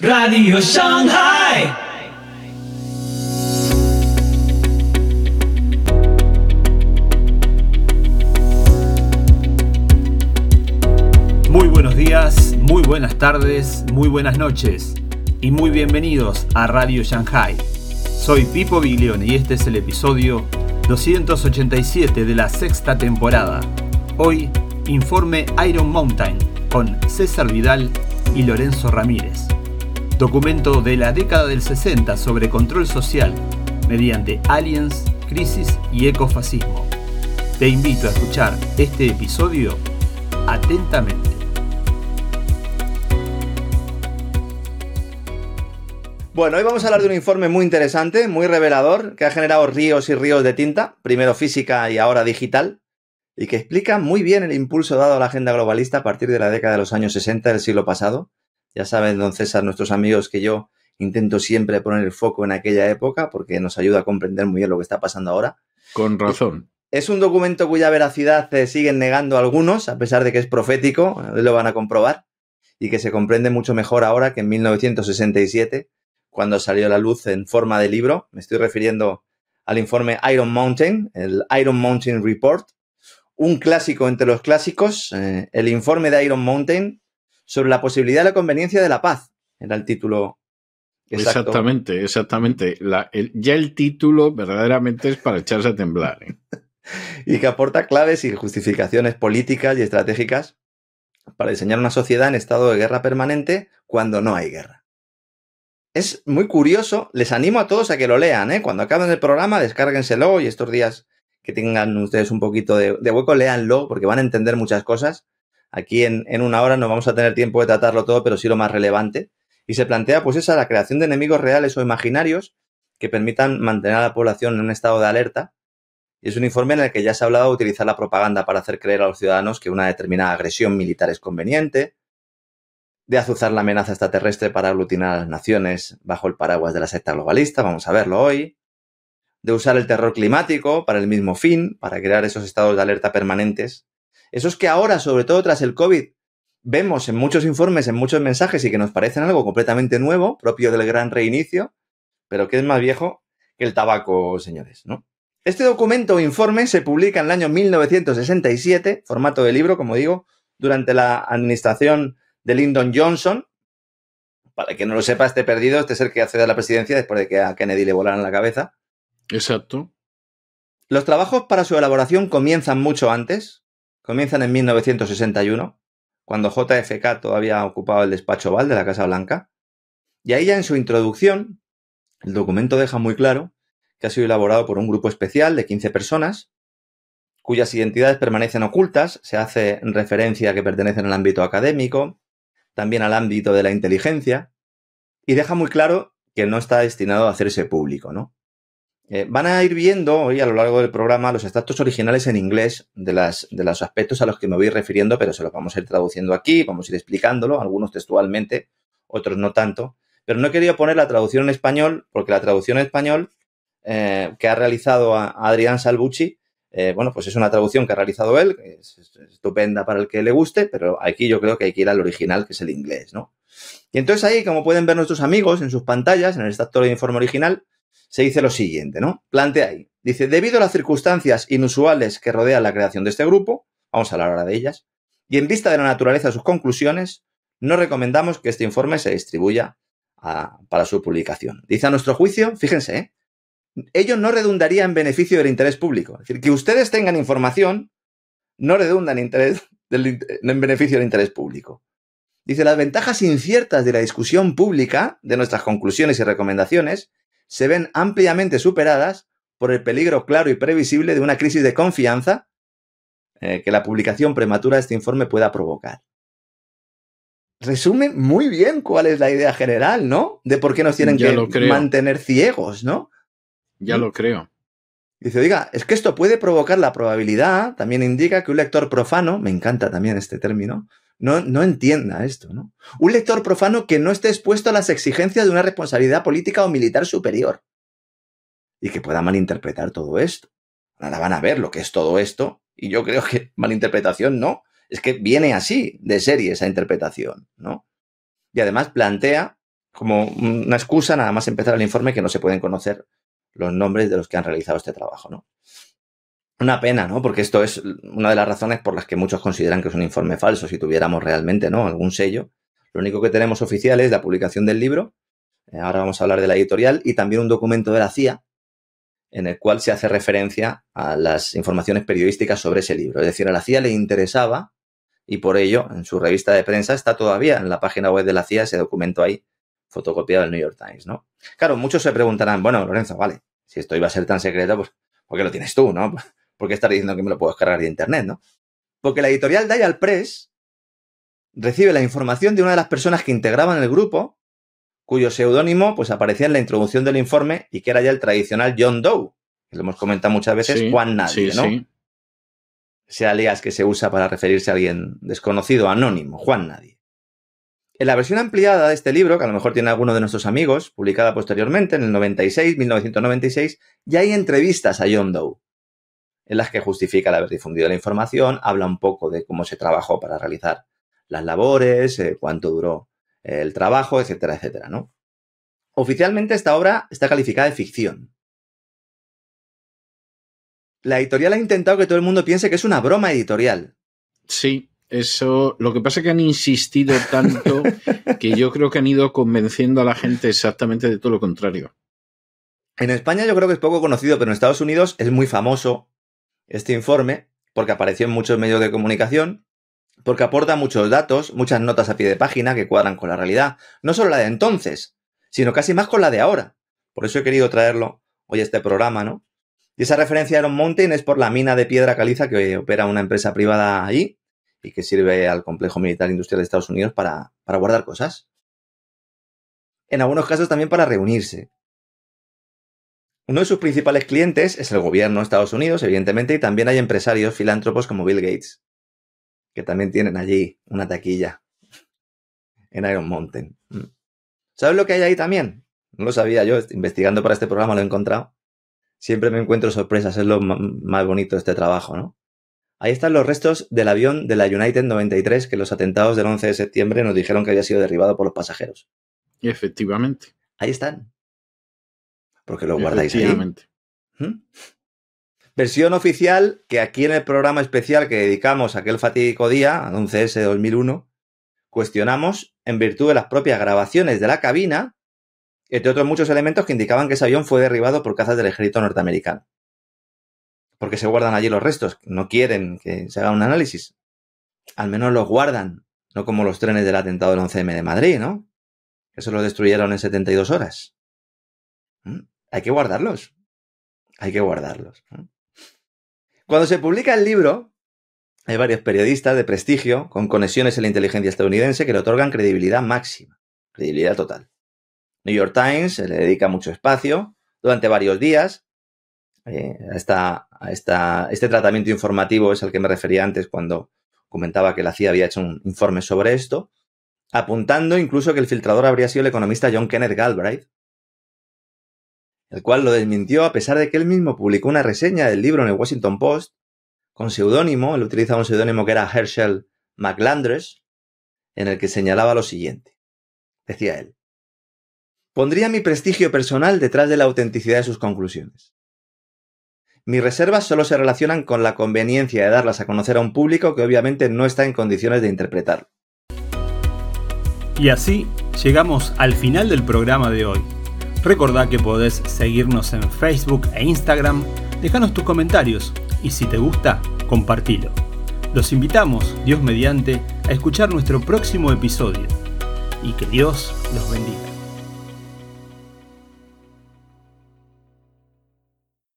Radio Shanghai. Muy buenos días, muy buenas tardes, muy buenas noches y muy bienvenidos a Radio Shanghai. Soy Pipo Biglione y este es el episodio 287 de la sexta temporada. Hoy, informe Iron Mountain con César Vidal y Lorenzo Ramírez. Documento de la década del 60 sobre control social mediante aliens, crisis y ecofascismo. Te invito a escuchar este episodio atentamente. Bueno, hoy vamos a hablar de un informe muy interesante, muy revelador, que ha generado ríos y ríos de tinta, primero física y ahora digital, y que explica muy bien el impulso dado a la agenda globalista a partir de la década de los años 60 del siglo pasado. Ya saben, don César, nuestros amigos, que yo intento siempre poner el foco en aquella época porque nos ayuda a comprender muy bien lo que está pasando ahora. Con razón. Es un documento cuya veracidad se siguen negando algunos, a pesar de que es profético, lo van a comprobar, y que se comprende mucho mejor ahora que en 1967 cuando salió a la luz en forma de libro. Me estoy refiriendo al informe Iron Mountain, el Iron Mountain Report, un clásico entre los clásicos, eh, el informe de Iron Mountain sobre la posibilidad de la conveniencia de la paz. Era el título. Exacto. Exactamente, exactamente. La, el, ya el título verdaderamente es para echarse a temblar. ¿eh? y que aporta claves y justificaciones políticas y estratégicas para diseñar una sociedad en estado de guerra permanente cuando no hay guerra es muy curioso. Les animo a todos a que lo lean, ¿eh? Cuando acaben el programa, descárguenselo y estos días que tengan ustedes un poquito de, de hueco, léanlo porque van a entender muchas cosas. Aquí en, en, una hora no vamos a tener tiempo de tratarlo todo, pero sí lo más relevante. Y se plantea, pues, esa, la creación de enemigos reales o imaginarios que permitan mantener a la población en un estado de alerta. Y es un informe en el que ya se ha hablado de utilizar la propaganda para hacer creer a los ciudadanos que una determinada agresión militar es conveniente, de azuzar la amenaza extraterrestre para aglutinar a las naciones bajo el paraguas de la secta globalista, vamos a verlo hoy, de usar el terror climático para el mismo fin, para crear esos estados de alerta permanentes, esos que ahora, sobre todo tras el COVID, vemos en muchos informes, en muchos mensajes y que nos parecen algo completamente nuevo, propio del gran reinicio, pero que es más viejo que el tabaco, señores, ¿no? Este documento o informe se publica en el año 1967, formato de libro, como digo, durante la administración de Lyndon Johnson. Para que no lo sepa, este perdido, este es el que accede a la presidencia después de que a Kennedy le volaran la cabeza. Exacto. Los trabajos para su elaboración comienzan mucho antes. Comienzan en 1961, cuando JFK todavía ocupaba el despacho Oval de la Casa Blanca. Y ahí ya en su introducción, el documento deja muy claro que ha sido elaborado por un grupo especial de 15 personas, cuyas identidades permanecen ocultas, se hace referencia a que pertenecen al ámbito académico, también al ámbito de la inteligencia, y deja muy claro que no está destinado a hacerse público, ¿no? Eh, van a ir viendo hoy a lo largo del programa los extractos originales en inglés de, las, de los aspectos a los que me voy refiriendo, pero se los vamos a ir traduciendo aquí, vamos a ir explicándolo, algunos textualmente, otros no tanto. Pero no he querido poner la traducción en español, porque la traducción en español eh, que ha realizado a, Adrián Salvucci eh, bueno, pues es una traducción que ha realizado él, que es, es, estupenda para el que le guste, pero aquí yo creo que hay que ir al original, que es el inglés, ¿no? Y entonces ahí, como pueden ver nuestros amigos en sus pantallas, en el extracto de informe original, se dice lo siguiente, ¿no? Plantea ahí. Dice, debido a las circunstancias inusuales que rodean la creación de este grupo, vamos a hablar ahora de ellas, y en vista de la naturaleza de sus conclusiones, no recomendamos que este informe se distribuya para su publicación. Dice a nuestro juicio, fíjense, ¿eh? ello no redundaría en beneficio del interés público. Es decir, que ustedes tengan información no redunda en, interés en beneficio del interés público. Dice, las ventajas inciertas de la discusión pública de nuestras conclusiones y recomendaciones se ven ampliamente superadas por el peligro claro y previsible de una crisis de confianza eh, que la publicación prematura de este informe pueda provocar. Resume muy bien cuál es la idea general, ¿no? De por qué nos tienen Ya que mantener ciegos, ¿no? Ya lo creo. Dice, oiga, es que esto puede provocar la probabilidad, también indica que un lector profano, me encanta también este término, no, no entienda esto, ¿no? Un lector profano que no esté expuesto a las exigencias de una responsabilidad política o militar superior y que pueda malinterpretar todo esto. Ahora van a ver lo que es todo esto y yo creo que malinterpretación no, es que viene así de serie esa interpretación, ¿no? Y además plantea como una excusa nada más empezar el informe que no se pueden conocer los nombres de los que han realizado este trabajo, ¿no? Una pena, ¿no? Porque esto es una de las razones por las que muchos consideran que es un informe falso. Si tuviéramos realmente, ¿no? Algún sello. Lo único que tenemos oficial es la publicación del libro. Eh, ahora vamos a hablar de la editorial y también un documento de la CIA en el cual se hace referencia a las informaciones periodísticas sobre ese libro. Es decir, a la CIA le interesaba y por ello en su revista de prensa está todavía en la página web de la CIA ese documento ahí fotocopiado del New York Times, ¿no? Claro, muchos se preguntarán, bueno, Lorenzo, vale, si esto iba a ser tan secreto, pues, ¿por qué lo tienes tú, no? ¿Por qué estás diciendo que me lo puedo descargar de internet, no? Porque la editorial Dial Press recibe la información de una de las personas que integraban el grupo, cuyo seudónimo pues aparecía en la introducción del informe y que era ya el tradicional John Doe, que lo hemos comentado muchas veces, Juan Nadie, ¿no? Sí. Ese alias que se usa para referirse a alguien desconocido, anónimo, Juan Nadie. En la versión ampliada de este libro, que a lo mejor tiene alguno de nuestros amigos, publicada posteriormente en el 96, 1996, ya hay entrevistas a John Doe, en las que justifica el haber difundido la información, habla un poco de cómo se trabajó para realizar las labores, eh, cuánto duró el trabajo, etcétera, etcétera, ¿no? Oficialmente esta obra está calificada de ficción. La editorial ha intentado que todo el mundo piense que es una broma editorial. Sí, eso, lo que pasa es que han insistido tanto que yo creo que han ido convenciendo a la gente exactamente de todo lo contrario. En España yo creo que es poco conocido, pero en Estados Unidos es muy famoso este informe porque apareció en muchos medios de comunicación, porque aporta muchos datos, muchas notas a pie de página que cuadran con la realidad, no solo la de entonces, sino casi más con la de ahora. Por eso he querido traerlo hoy a este programa, ¿no? Y esa referencia a Iron Mountain es por la mina de piedra caliza que opera una empresa privada allí, y que sirve al complejo militar industrial de Estados Unidos para, guardar cosas. En algunos casos también para reunirse. Uno de sus principales clientes es el gobierno de Estados Unidos, evidentemente, y también hay empresarios filántropos como Bill Gates, que también tienen allí una taquilla en Iron Mountain. Mm. ¿Sabes lo que hay ahí también? No lo sabía yo, investigando para este programa lo he encontrado. Siempre me encuentro sorpresas, es lo más bonito de este trabajo, ¿no? Ahí están los restos del avión de la United 93 que los atentados del 11 de septiembre nos dijeron que había sido derribado por los pasajeros. Efectivamente. Ahí están. Porque lo guardáis ahí. ¿Mm? Versión oficial que aquí en el programa especial que dedicamos a aquel fatídico día, al 11S 2001, cuestionamos en virtud de las propias grabaciones de la cabina, entre otros muchos elementos que indicaban que ese avión fue derribado por cazas del ejército norteamericano porque se guardan allí los restos, no quieren que se haga un análisis. Al menos los guardan, no como los trenes del atentado del 11M de Madrid, ¿no? Eso lo destruyeron en 72 horas. ¿Mm? Hay que guardarlos. Hay que guardarlos. Cuando se publica el libro, hay varios periodistas de prestigio con conexiones en la inteligencia estadounidense que le otorgan credibilidad máxima, credibilidad total. New York Times se le dedica mucho espacio durante varios días eh, a, este tratamiento informativo es al que me refería antes cuando comentaba que la CIA había hecho un informe sobre esto, apuntando incluso que el filtrador habría sido el economista John Kenneth Galbraith, el cual lo desmintió a pesar de que él mismo publicó una reseña del libro en el Washington Post con seudónimo, él utilizaba un seudónimo que era Herschel McLandres, en el que señalaba lo siguiente. Decía él, pondría mi prestigio personal detrás de la autenticidad de sus conclusiones. Mis reservas solo se relacionan con la conveniencia de darlas a conocer a un público que obviamente no está en condiciones de interpretar. Y así llegamos al final del programa de hoy. Recordá que podés seguirnos en Facebook e Instagram, déjanos tus comentarios y si te gusta, compartilo. Los invitamos, Dios mediante, a escuchar nuestro próximo episodio y que Dios los bendiga.